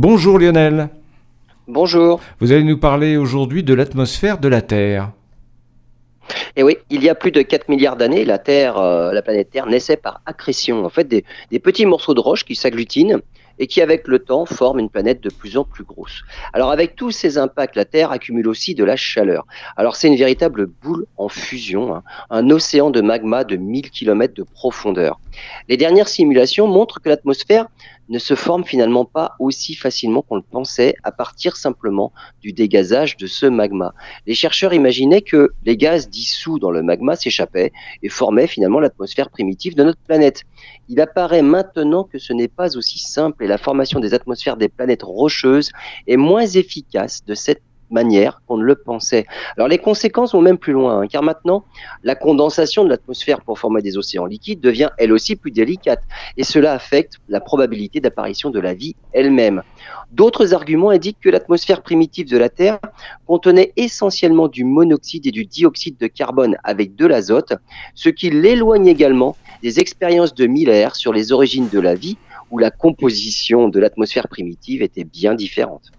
Bonjour Lionel. Bonjour. Vous allez nous parler aujourd'hui de l'atmosphère de la Terre. Et eh oui, il y a plus de 4 milliards d'années, la Terre, euh, la planète Terre naissait par accrétion. En fait, des, des petits morceaux de roche qui s'agglutinent et qui, avec le temps, forment une planète de plus en plus grosse. Alors, avec tous ces impacts, la Terre accumule aussi de la chaleur. Alors, c'est une véritable boule en fusion, hein, un océan de magma de 1000 km de profondeur. Les dernières simulations montrent que l'atmosphère ne se forme finalement pas aussi facilement qu'on le pensait à partir simplement du dégazage de ce magma. Les chercheurs imaginaient que les gaz dissous dans le magma s'échappaient et formaient finalement l'atmosphère primitive de notre planète. Il apparaît maintenant que ce n'est pas aussi simple et la formation des atmosphères des planètes rocheuses est moins efficace de cette manière qu'on ne le pensait. Alors les conséquences vont même plus loin, hein, car maintenant, la condensation de l'atmosphère pour former des océans liquides devient elle aussi plus délicate, et cela affecte la probabilité d'apparition de la vie elle-même. D'autres arguments indiquent que l'atmosphère primitive de la Terre contenait essentiellement du monoxyde et du dioxyde de carbone avec de l'azote, ce qui l'éloigne également des expériences de Miller sur les origines de la vie, où la composition de l'atmosphère primitive était bien différente.